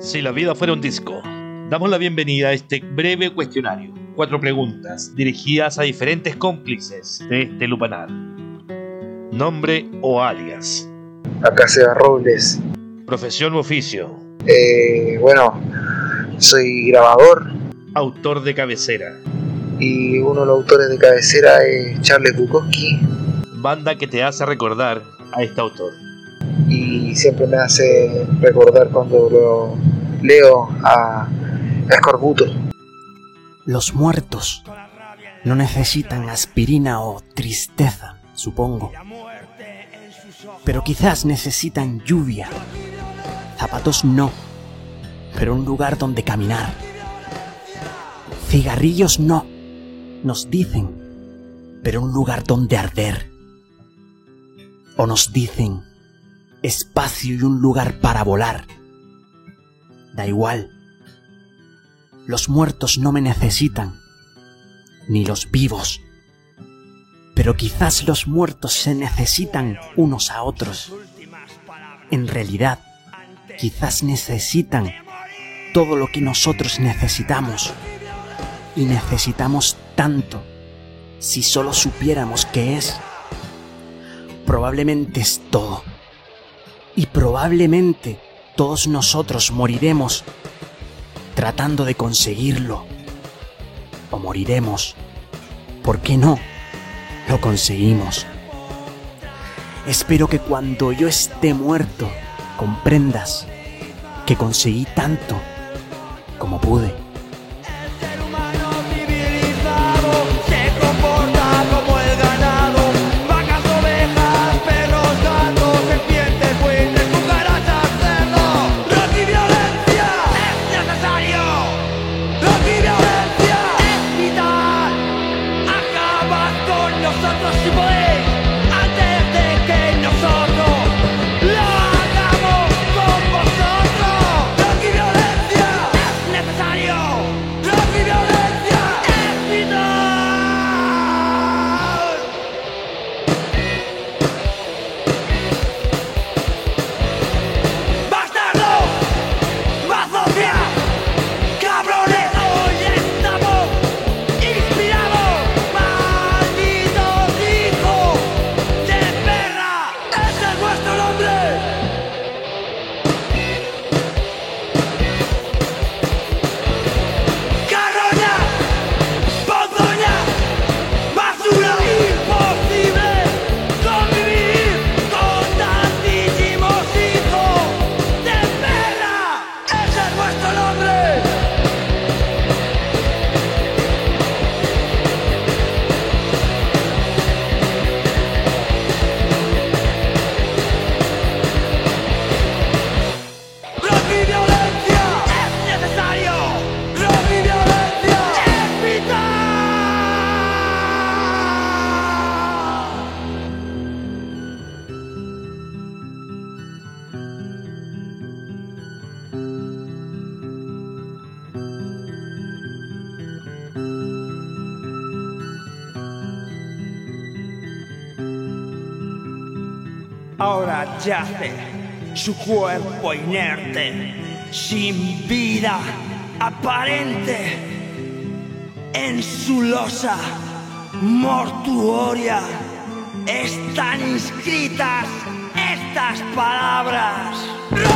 Si la vida fuera un disco, damos la bienvenida a este breve cuestionario. Cuatro preguntas dirigidas a diferentes cómplices de este lupanar. Nombre o alias. Acá Seba Robles. Profesión u oficio. Eh, bueno, soy grabador Autor de cabecera. y uno de los autores de cabecera es Charles Bukowski Banda que te hace recordar a este autor. y siempre me hace recordar cuando lo leo a Escorbuto. Los muertos no necesitan aspirina o tristeza, supongo. Pero quizás necesitan lluvia. Zapatos no, pero un lugar donde caminar. Cigarrillos no, nos dicen, pero un lugar donde arder. O nos dicen, espacio y un lugar para volar. Da igual. Los muertos no me necesitan, ni los vivos. Pero quizás los muertos se necesitan unos a otros. En realidad, quizás necesitan todo lo que nosotros necesitamos. Y necesitamos tanto si solo supiéramos qué es. Probablemente es todo. Y probablemente todos nosotros moriremos tratando de conseguirlo. O moriremos. ¿Por qué no? Lo conseguimos. Espero que cuando yo esté muerto comprendas que conseguí tanto como pude. Nosotros si podéis Ahora yace su cuerpo inerte, sin vida aparente, en su losa mortuoria están inscritas estas palabras.